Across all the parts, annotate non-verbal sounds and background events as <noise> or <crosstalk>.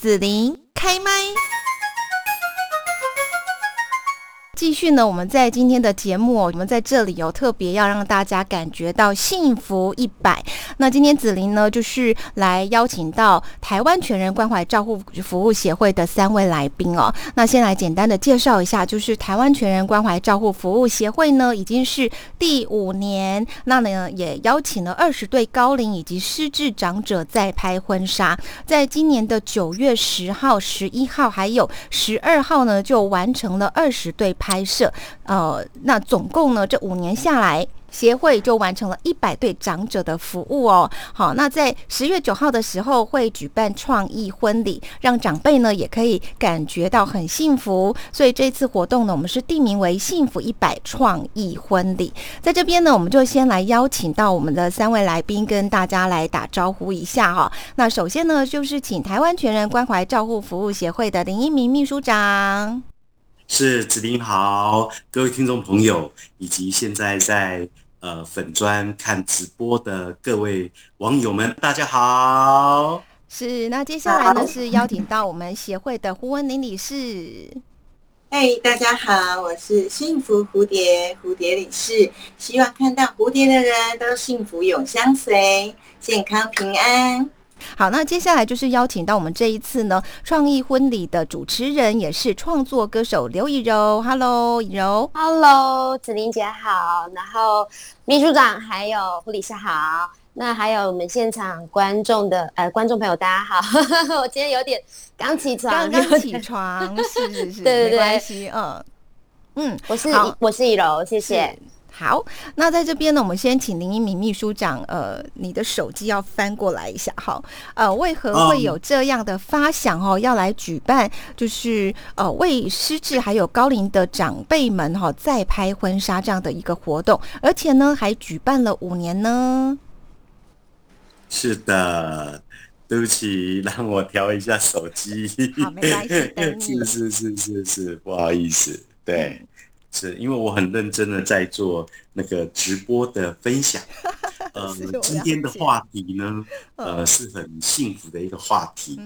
紫琳开麦。继续呢，我们在今天的节目，我们在这里有特别要让大家感觉到幸福一百。那今天紫琳呢，就是来邀请到台湾全人关怀照护服务协会的三位来宾哦。那先来简单的介绍一下，就是台湾全人关怀照护服务协会呢，已经是第五年，那呢也邀请了二十对高龄以及失智长者在拍婚纱，在今年的九月十号、十一号还有十二号呢，就完成了二十对拍。拍摄，呃，那总共呢，这五年下来，协会就完成了一百对长者的服务哦。好，那在十月九号的时候会举办创意婚礼，让长辈呢也可以感觉到很幸福。所以这次活动呢，我们是定名为“幸福一百创意婚礼”。在这边呢，我们就先来邀请到我们的三位来宾，跟大家来打招呼一下哈。那首先呢，就是请台湾全人关怀照护服务协会的林一鸣秘书长。是子林好，各位听众朋友，以及现在在呃粉砖看直播的各位网友们，大家好。是，那接下来呢是邀请到我们协会的胡文林理事。嘿，大家好，我是幸福蝴蝶蝴蝶理事，希望看到蝴蝶的人都幸福永相随，健康平安。好，那接下来就是邀请到我们这一次呢创意婚礼的主持人，也是创作歌手刘以柔。Hello，以柔。Hello，子玲姐好。然后秘书长还有护理师好。那还有我们现场观众的呃观众朋友大家好。<laughs> 我今天有点刚起床，刚刚起床，是是是，<laughs> 对对对，没关系，嗯嗯，我是我是以柔，谢谢。好，那在这边呢，我们先请林一鸣秘书长，呃，你的手机要翻过来一下，好，呃，为何会有这样的发想哦？要来举办，就是呃，为失智还有高龄的长辈们哈，再拍婚纱这样的一个活动，而且呢，还举办了五年呢。是的，对不起，让我调一下手机。好，没关系，<laughs> 是是是是是，不好意思，对。是因为我很认真的在做那个直播的分享，<laughs> 呃，今天的话题呢，呃，是很幸福的一个话题，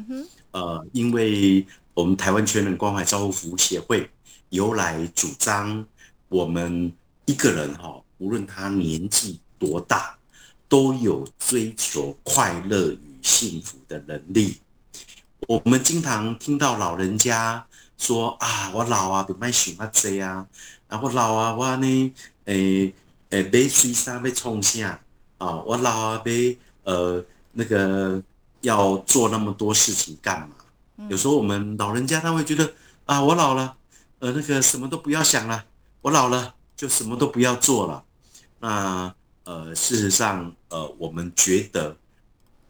呃，因为我们台湾全人关怀照护服务协会由来主张，我们一个人哈，无论他年纪多大，都有追求快乐与幸福的能力。我们经常听到老人家。说啊，我老啊，别卖想啊济啊，啊我老啊，我呢，诶诶，买水衫要冲啥啊？我老啊，要呃那个要做那么多事情干嘛？有时候我们老人家他会觉得啊，我老了，呃那个什么都不要想了，我老了就什么都不要做了。那呃事实上呃我们觉得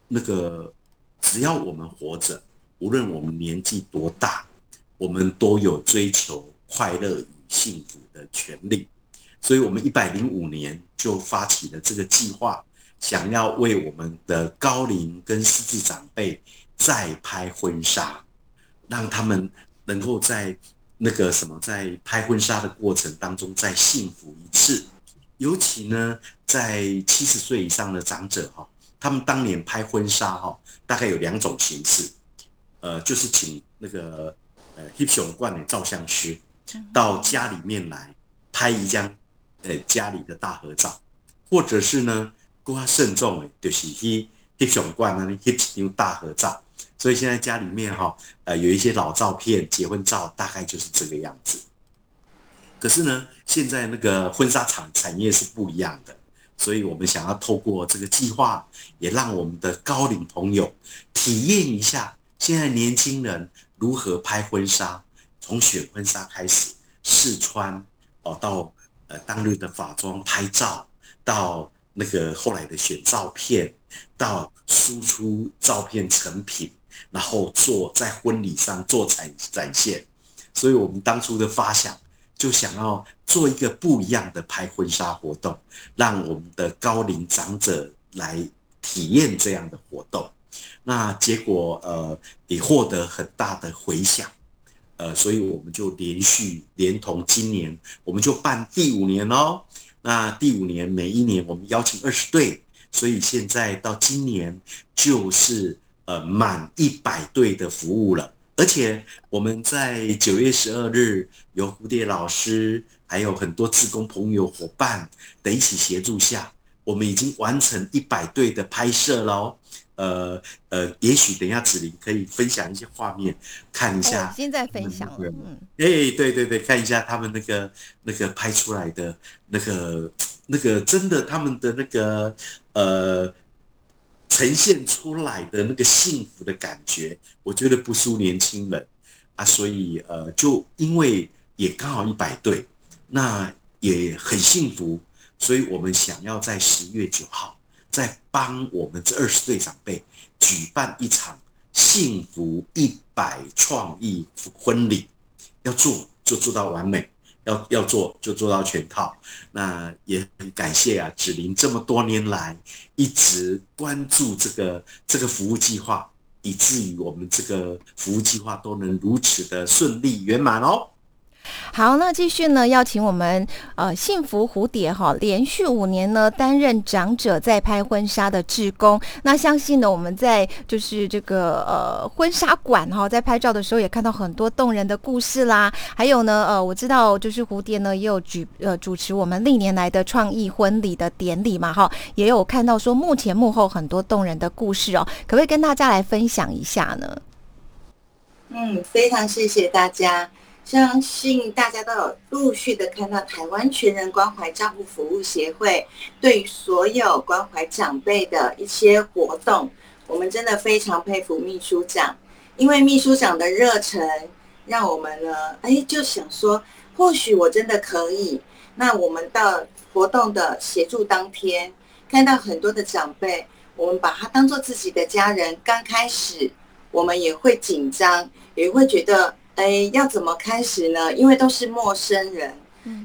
那个只要我们活着，无论我们年纪多大。我们都有追求快乐与幸福的权利，所以，我们一百零五年就发起了这个计划，想要为我们的高龄跟失智长辈再拍婚纱，让他们能够在那个什么，在拍婚纱的过程当中再幸福一次。尤其呢，在七十岁以上的长者哈，他们当年拍婚纱哈，大概有两种形式，呃，就是请那个。呃，hip 熊冠的照相师到家里面来拍一张呃家里的大合照，或者是呢，更加慎重的，就是去 hip 熊冠那里 hip 张大合照。所以现在家里面哈，呃，有一些老照片，结婚照大概就是这个样子。可是呢，现在那个婚纱厂产业是不一样的，所以我们想要透过这个计划，也让我们的高龄朋友体验一下现在年轻人。如何拍婚纱？从选婚纱开始，试穿哦，到呃当日的法妆拍照，到那个后来的选照片，到输出照片成品，然后做在婚礼上做展展现。所以我们当初的发想，就想要做一个不一样的拍婚纱活动，让我们的高龄长者来体验这样的活动。那结果呃也获得很大的回响，呃，所以我们就连续连同今年，我们就办第五年哦。那第五年每一年我们邀请二十对，所以现在到今年就是呃满一百对的服务了，而且我们在九月十二日有蝴蝶老师还有很多志工朋友伙伴的一起协助下，我们已经完成一百对的拍摄喽。呃呃，也许等一下子琳可以分享一些画面，看一下。现在分享了，嗯，哎，对对对，看一下他们那个那个拍出来的那个那个真的他们的那个呃呈现出来的那个幸福的感觉，我觉得不输年轻人啊，所以呃，就因为也刚好一百对，那也很幸福，所以我们想要在十月九号。再帮我们这二十对长辈举办一场幸福一百创意婚礼，要做就做到完美，要要做就做到全套。那也很感谢啊，芷玲这么多年来一直关注这个这个服务计划，以至于我们这个服务计划都能如此的顺利圆满哦。好，那继续呢，邀请我们呃幸福蝴蝶哈，连续五年呢担任长者在拍婚纱的志工。那相信呢，我们在就是这个呃婚纱馆哈，在拍照的时候也看到很多动人的故事啦。还有呢，呃，我知道就是蝴蝶呢也有举呃主持我们历年来的创意婚礼的典礼嘛哈，也有看到说幕前幕后很多动人的故事哦，可不可以跟大家来分享一下呢？嗯，非常谢谢大家。相信大家都有陆续的看到台湾全人关怀照顾服务协会对所有关怀长辈的一些活动，我们真的非常佩服秘书长，因为秘书长的热忱，让我们呢，哎，就想说，或许我真的可以。那我们到活动的协助当天，看到很多的长辈，我们把他当做自己的家人，刚开始我们也会紧张，也会觉得。哎，要怎么开始呢？因为都是陌生人，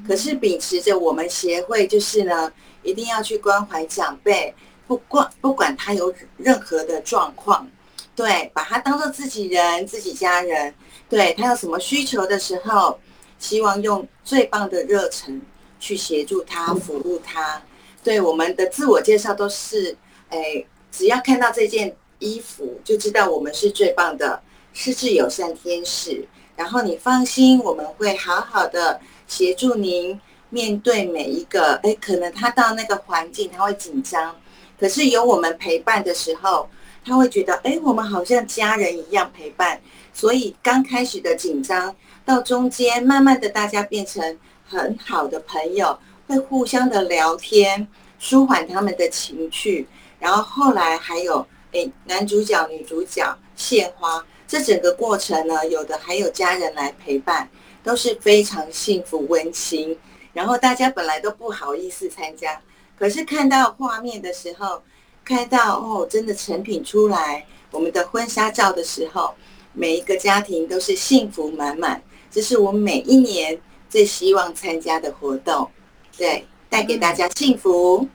可是秉持着我们协会，就是呢，一定要去关怀长辈，不管不管他有任何的状况，对，把他当做自己人、自己家人，对他有什么需求的时候，希望用最棒的热忱去协助他、服务他。对我们的自我介绍都是，哎，只要看到这件衣服，就知道我们是最棒的失智友善天使。然后你放心，我们会好好的协助您面对每一个。哎，可能他到那个环境他会紧张，可是有我们陪伴的时候，他会觉得哎，我们好像家人一样陪伴。所以刚开始的紧张，到中间慢慢的大家变成很好的朋友，会互相的聊天，舒缓他们的情绪。然后后来还有哎，男主角、女主角献花。这整个过程呢，有的还有家人来陪伴，都是非常幸福温馨。然后大家本来都不好意思参加，可是看到画面的时候，看到哦，真的成品出来，我们的婚纱照的时候，每一个家庭都是幸福满满。这是我每一年最希望参加的活动，对，带给大家幸福。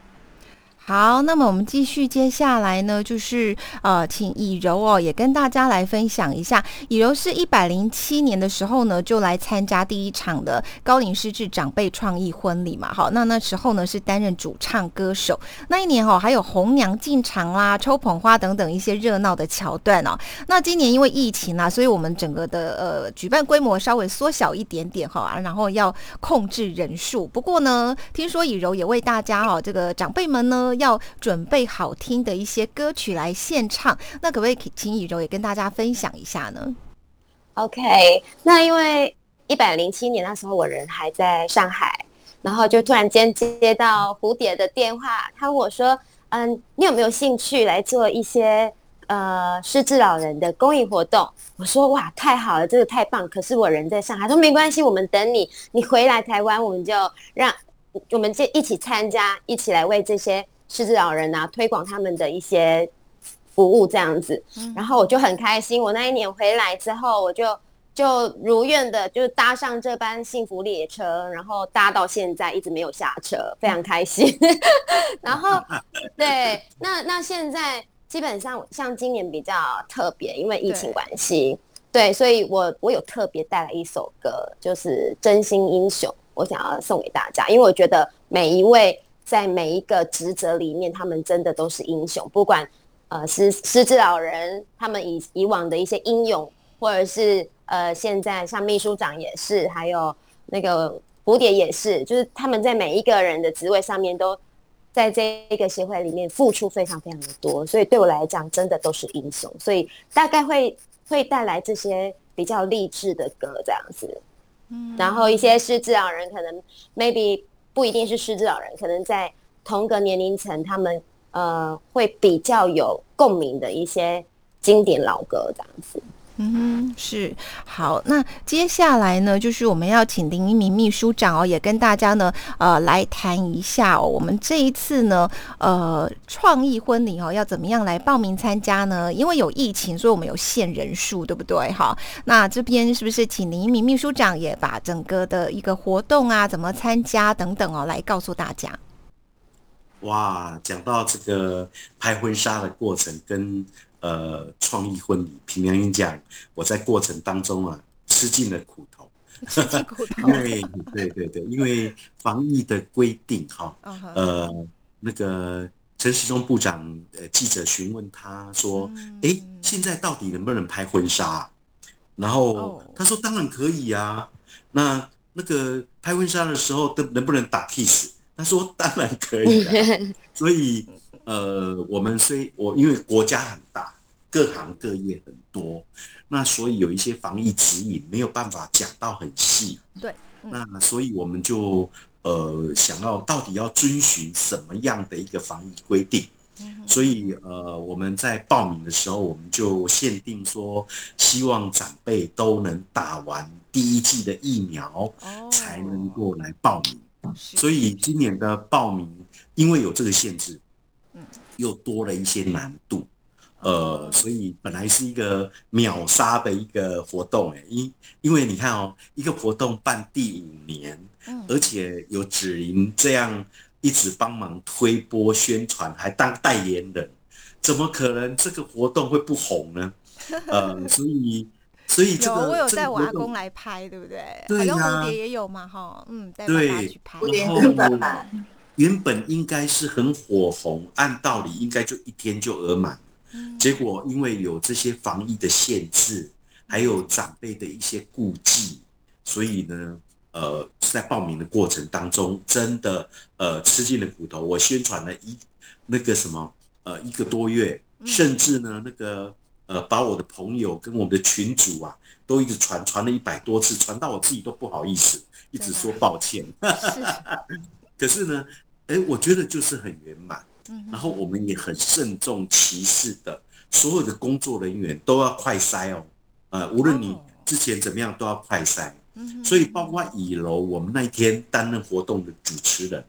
好，那么我们继续，接下来呢，就是呃，请以柔哦，也跟大家来分享一下。以柔是一百零七年的时候呢，就来参加第一场的高龄失智长辈创意婚礼嘛。好，那那时候呢是担任主唱歌手。那一年哈，还有红娘进场啦、抽捧花等等一些热闹的桥段哦。那今年因为疫情啊，所以我们整个的呃举办规模稍微缩小一点点哈，然后要控制人数。不过呢，听说以柔也为大家哈，这个长辈们呢。要准备好听的一些歌曲来献唱，那可不可以请以柔也跟大家分享一下呢？OK，那因为一百零七年那时候我人还在上海，然后就突然间接到蝴蝶的电话，他问我说：“嗯，你有没有兴趣来做一些呃失智老人的公益活动？”我说：“哇，太好了，这个太棒！可是我人在上海。”说：“没关系，我们等你，你回来台湾，我们就让我们就一起参加，一起来为这些。”失智老人啊，推广他们的一些服务这样子，然后我就很开心。我那一年回来之后，我就就如愿的就搭上这班幸福列车，然后搭到现在一直没有下车，非常开心。<laughs> 然后对，那那现在基本上像今年比较特别，因为疫情关系，对，所以我我有特别带来一首歌，就是《真心英雄》，我想要送给大家，因为我觉得每一位。在每一个职责里面，他们真的都是英雄。不管呃失失智老人他们以以往的一些英勇，或者是呃现在像秘书长也是，还有那个蝴蝶也是，就是他们在每一个人的职位上面都在这一个协会里面付出非常非常的多，所以对我来讲真的都是英雄，所以大概会会带来这些比较励志的歌这样子。然后一些失智老人可能 maybe 不一定是失智老人，可能在同个年龄层，他们呃会比较有共鸣的一些经典老歌这样子。嗯，是好。那接下来呢，就是我们要请林一鸣秘书长哦，也跟大家呢，呃，来谈一下哦。我们这一次呢，呃，创意婚礼哦，要怎么样来报名参加呢？因为有疫情，所以我们有限人数，对不对？好，那这边是不是请林一鸣秘书长也把整个的一个活动啊，怎么参加等等哦，来告诉大家？哇，讲到这个拍婚纱的过程跟。呃，创意婚礼，平良英讲，我在过程当中啊，吃尽了苦头，<laughs> 因为对对对，因为防疫的规定哈，呃，那个陈时中部长，呃，记者询问他说，哎，现在到底能不能拍婚纱？然后他说，当然可以啊。那那个拍婚纱的时候，能能不能打 kiss？他说，当然可以。<laughs> 所以，呃，我们虽我因为国家很大。各行各业很多，那所以有一些防疫指引没有办法讲到很细。对，那所以我们就呃想要到底要遵循什么样的一个防疫规定？所以呃我们在报名的时候，我们就限定说，希望长辈都能打完第一季的疫苗，才能够来报名。所以今年的报名因为有这个限制，又多了一些难度。呃，所以本来是一个秒杀的一个活动，哎，因因为你看哦，一个活动办第五年，而且有芷莹这样一直帮忙推波宣传，还当代言人，怎么可能这个活动会不红呢？呃，所以所以这个我有带我阿公来拍，对不对？对呀，蝴蝶也有嘛，哈，嗯，带他去拍。然后原本应该是很火红，按道理应该就一天就额满。结果因为有这些防疫的限制，还有长辈的一些顾忌，所以呢，呃，在报名的过程当中，真的呃吃尽了苦头。我宣传了一那个什么呃一个多月，甚至呢那个呃把我的朋友跟我们的群主啊都一直传传了一百多次，传到我自己都不好意思，一直说抱歉。<laughs> 可是呢，哎，我觉得就是很圆满。然后我们也很慎重其事的，所有的工作人员都要快筛哦，呃，无论你之前怎么样都要快筛。所以包括乙楼，我们那一天担任活动的主持人，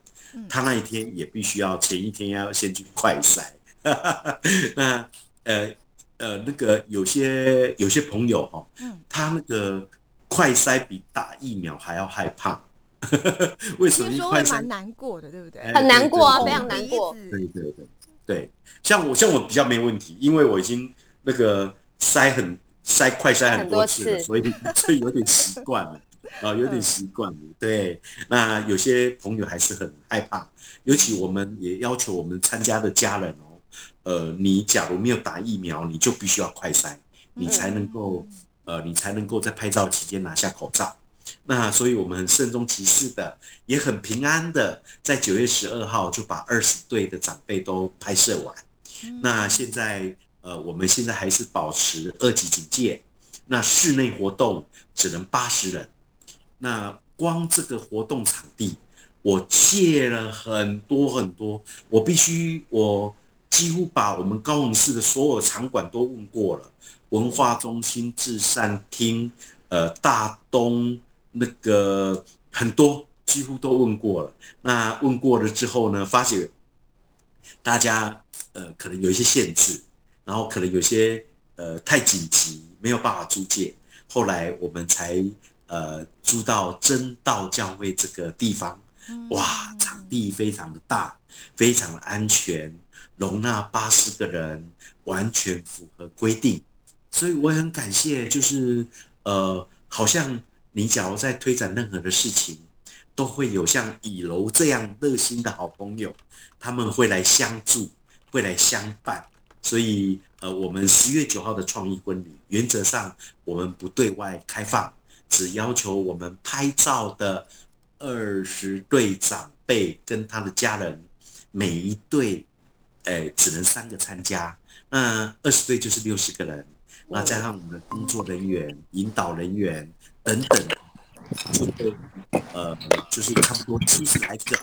他那一天也必须要前一天要先去快筛。<laughs> 那呃呃那个有些有些朋友哈，他那个快筛比打疫苗还要害怕。<laughs> 为什么？说会蛮难过的，对不对？很难过啊，非常难过。对对对对，像我像我比较没问题，因为我已经那个塞很塞快塞很多次了，所以 <laughs> 所以有点习惯了啊，有点习惯了。对，那有些朋友还是很害怕，尤其我们也要求我们参加的家人哦，呃，你假如没有打疫苗，你就必须要快塞，你才能够呃，你才能够在拍照期间拿下口罩。那所以，我们很慎重其事的，也很平安的，在九月十二号就把二十对的长辈都拍摄完。那现在，呃，我们现在还是保持二级警戒，那室内活动只能八十人。那光这个活动场地，我借了很多很多，我必须，我几乎把我们高雄市的所有场馆都问过了，文化中心、至善厅、呃，大东。那个很多几乎都问过了，那问过了之后呢，发现大家呃可能有一些限制，然后可能有些呃太紧急，没有办法租借。后来我们才呃租到真道教会这个地方，哇，场地非常的大，非常的安全，容纳八十个人，完全符合规定。所以我很感谢，就是呃好像。你假如在推展任何的事情，都会有像乙楼这样热心的好朋友，他们会来相助，会来相伴，所以呃，我们十月九号的创意婚礼，原则上我们不对外开放，只要求我们拍照的二十对长辈跟他的家人，每一对，哎，只能三个参加，那二十对就是六十个人，那加上我们的工作人员、引导人员等等，就会呃，就是差不多七十来个，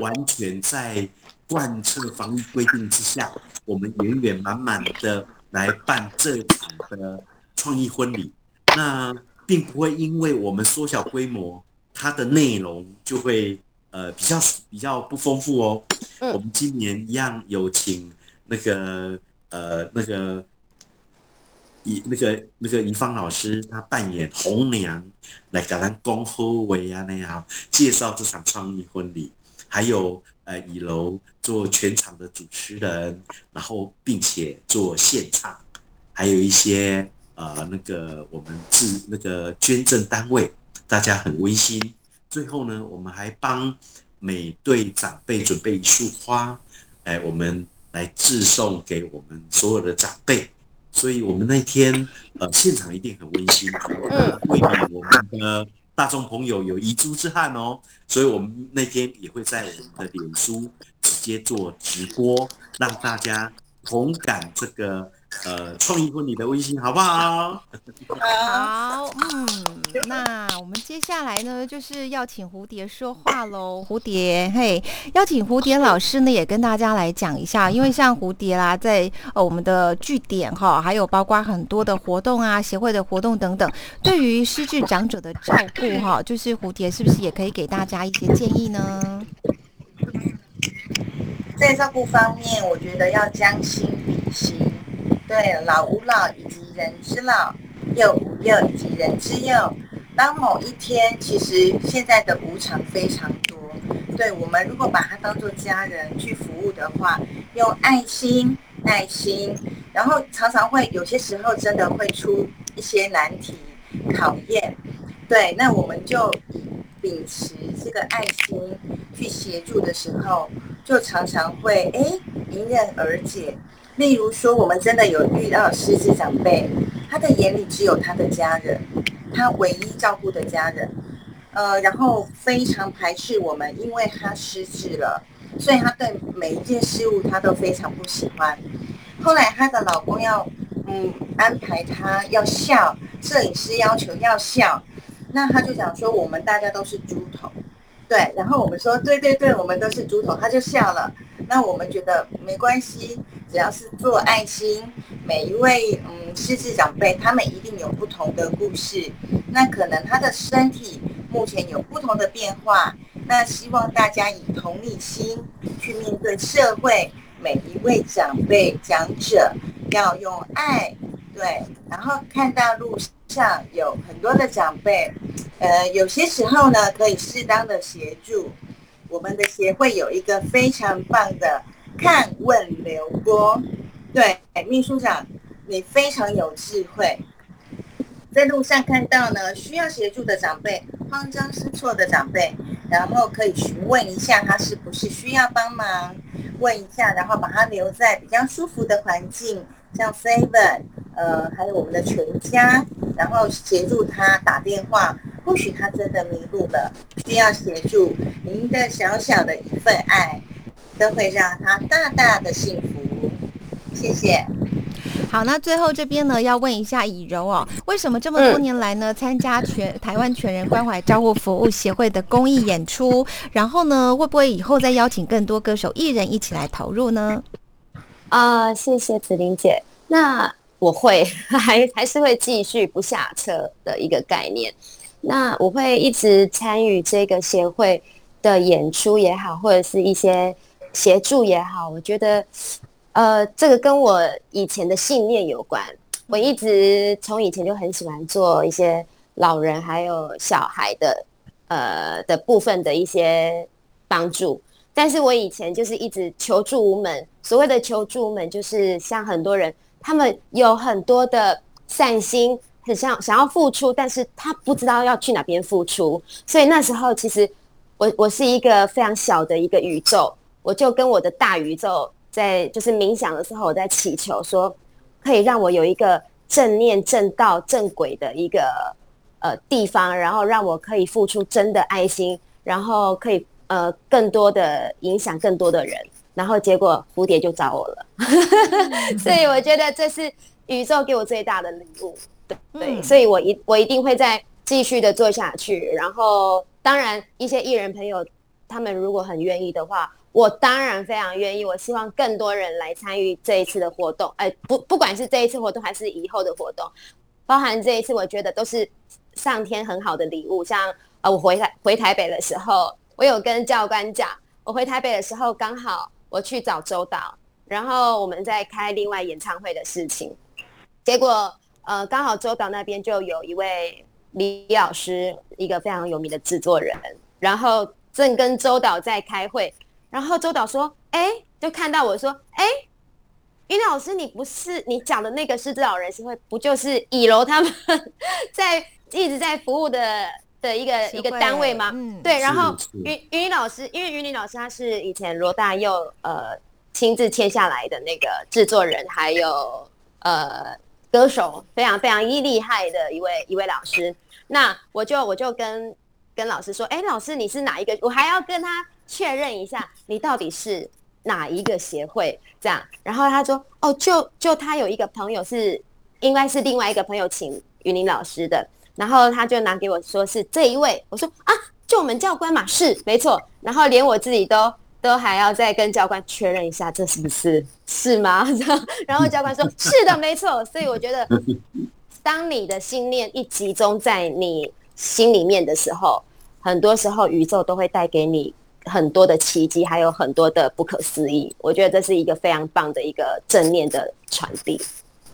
完全在贯彻防疫规定之下，我们圆圆满满的来办这场的创意婚礼。那并不会因为我们缩小规模，它的内容就会呃比较比较不丰富哦。我们今年一样有请那个呃那个。以那个那个怡芳老师，他扮演红娘来给咱恭贺维啊那样介绍这场创意婚礼，还有呃以楼做全场的主持人，然后并且做现场，还有一些呃那个我们自那个捐赠单位，大家很温馨。最后呢，我们还帮每对长辈准备一束花，哎，我们来致送给我们所有的长辈。所以，我们那天呃，现场一定很温馨，嗯，未免我们的大众朋友有遗珠之憾哦。所以我们那天也会在我们的脸书直接做直播，让大家同感这个。呃，创意婚礼的微信，好不好？好，嗯，那我们接下来呢，就是要请蝴蝶说话喽。蝴蝶，嘿，邀请蝴蝶老师呢，也跟大家来讲一下，因为像蝴蝶啦，在呃我们的据点哈，还有包括很多的活动啊，协会的活动等等，对于失智长者的照顾哈，就是蝴蝶是不是也可以给大家一些建议呢？在照顾方面，我觉得要将心比心。对，老吾老以及人之老，幼吾幼以及人之幼。当某一天，其实现在的无常非常多。对我们，如果把它当做家人去服务的话，用爱心、耐心，然后常常会有些时候真的会出一些难题、考验。对，那我们就秉持这个爱心去协助的时候，就常常会哎迎刃而解。例如说，我们真的有遇到失智长辈，他的眼里只有他的家人，他唯一照顾的家人，呃，然后非常排斥我们，因为他失智了，所以他对每一件事物他都非常不喜欢。后来她的老公要，嗯，安排他要笑，摄影师要求要笑，那他就讲说我们大家都是猪头，对，然后我们说对对对，我们都是猪头，他就笑了。那我们觉得没关系。只要是做爱心，每一位嗯失智长辈，他们一定有不同的故事。那可能他的身体目前有不同的变化。那希望大家以同理心去面对社会每一位长辈长者，要用爱对。然后看到路上有很多的长辈，呃，有些时候呢可以适当的协助。我们的协会有一个非常棒的。看问流波，对，秘书长，你非常有智慧。在路上看到呢，需要协助的长辈，慌张失措的长辈，然后可以询问一下他是不是需要帮忙，问一下，然后把他留在比较舒服的环境，像 Seven，呃，还有我们的全家，然后协助他打电话，或许他真的迷路了，需要协助，您的小小的一份爱。都会让他大大的幸福，谢谢。好，那最后这边呢，要问一下以柔哦，为什么这么多年来呢，参加全台湾全人关怀照护服务协会的公益演出，然后呢，会不会以后再邀请更多歌手艺人一起来投入呢？啊，谢谢子玲姐。那我会 <laughs> 还还是会继续不下车的一个概念。那我会一直参与这个协会的演出也好，或者是一些。协助也好，我觉得，呃，这个跟我以前的信念有关。我一直从以前就很喜欢做一些老人还有小孩的，呃的部分的一些帮助。但是我以前就是一直求助无门。所谓的求助无门，就是像很多人，他们有很多的善心，很想想要付出，但是他不知道要去哪边付出。所以那时候，其实我我是一个非常小的一个宇宙。我就跟我的大宇宙在就是冥想的时候，我在祈求说，可以让我有一个正念、正道、正轨的一个呃地方，然后让我可以付出真的爱心，然后可以呃更多的影响更多的人。然后结果蝴蝶就找我了，<laughs> 所以我觉得这是宇宙给我最大的礼物。对，所以我一我一定会再继续的做下去。然后当然一些艺人朋友，他们如果很愿意的话，我当然非常愿意。我希望更多人来参与这一次的活动。哎，不不管是这一次活动还是以后的活动，包含这一次，我觉得都是上天很好的礼物。像呃，我回台回台北的时候，我有跟教官讲，我回台北的时候刚好。我去找周导，然后我们在开另外演唱会的事情，结果呃刚好周导那边就有一位李老师，一个非常有名的制作人，然后正跟周导在开会，然后周导说：“哎，就看到我说，哎，于老师，你不是你讲的那个狮子老人协会，不就是以楼他们 <laughs> 在一直在服务的？”的一个一个单位吗？嗯，对。然后云云林老师，因为云林老师他是以前罗大佑呃亲自签下来的那个制作人，还有呃歌手，非常非常一厉害的一位一位老师。那我就我就跟跟老师说，哎，老师你是哪一个？我还要跟他确认一下，你到底是哪一个协会？这样。然后他说，哦，就就他有一个朋友是，应该是另外一个朋友请云林老师的。然后他就拿给我说是这一位，我说啊，就我们教官嘛，是没错。然后连我自己都 <laughs> 都还要再跟教官确认一下，这是不是是吗？然后教官说是的，没错。所以我觉得，当你的心念一集中在你心里面的时候，很多时候宇宙都会带给你很多的奇迹，还有很多的不可思议。我觉得这是一个非常棒的一个正念的传递。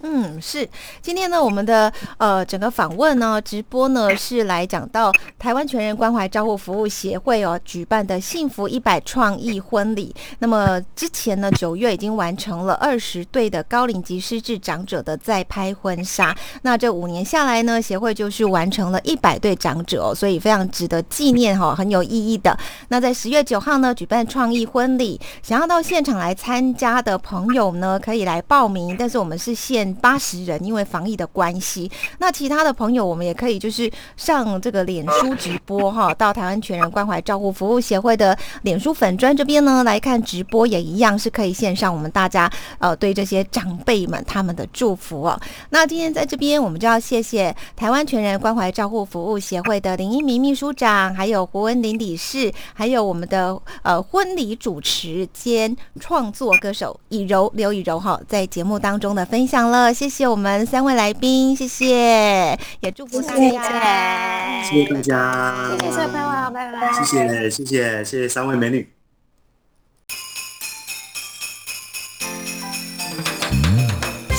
嗯，是今天呢，我们的呃整个访问呢，直播呢是来讲到台湾全人关怀照护服务协会哦举办的幸福一百创意婚礼。那么之前呢，九月已经完成了二十对的高龄及失智长者的再拍婚纱。那这五年下来呢，协会就是完成了一百对长者哦，所以非常值得纪念哈，很有意义的。那在十月九号呢，举办创意婚礼，想要到现场来参加的朋友呢，可以来报名，但是我们是限。八十人，因为防疫的关系，那其他的朋友，我们也可以就是上这个脸书直播哈，<laughs> 到台湾全人关怀照护服务协会的脸书粉砖这边呢来看直播，也一样是可以线上我们大家呃对这些长辈们他们的祝福哦。那今天在这边，我们就要谢谢台湾全人关怀照护服务协会的林一鸣秘书长，还有胡文林理事，还有我们的呃婚礼主持兼创作歌手以柔刘以柔哈，在节目当中的分享了了。谢谢我们三位来宾，谢谢，也祝福大家，谢谢大家，谢谢小朋友，拜拜，谢谢谢谢谢谢三位美女。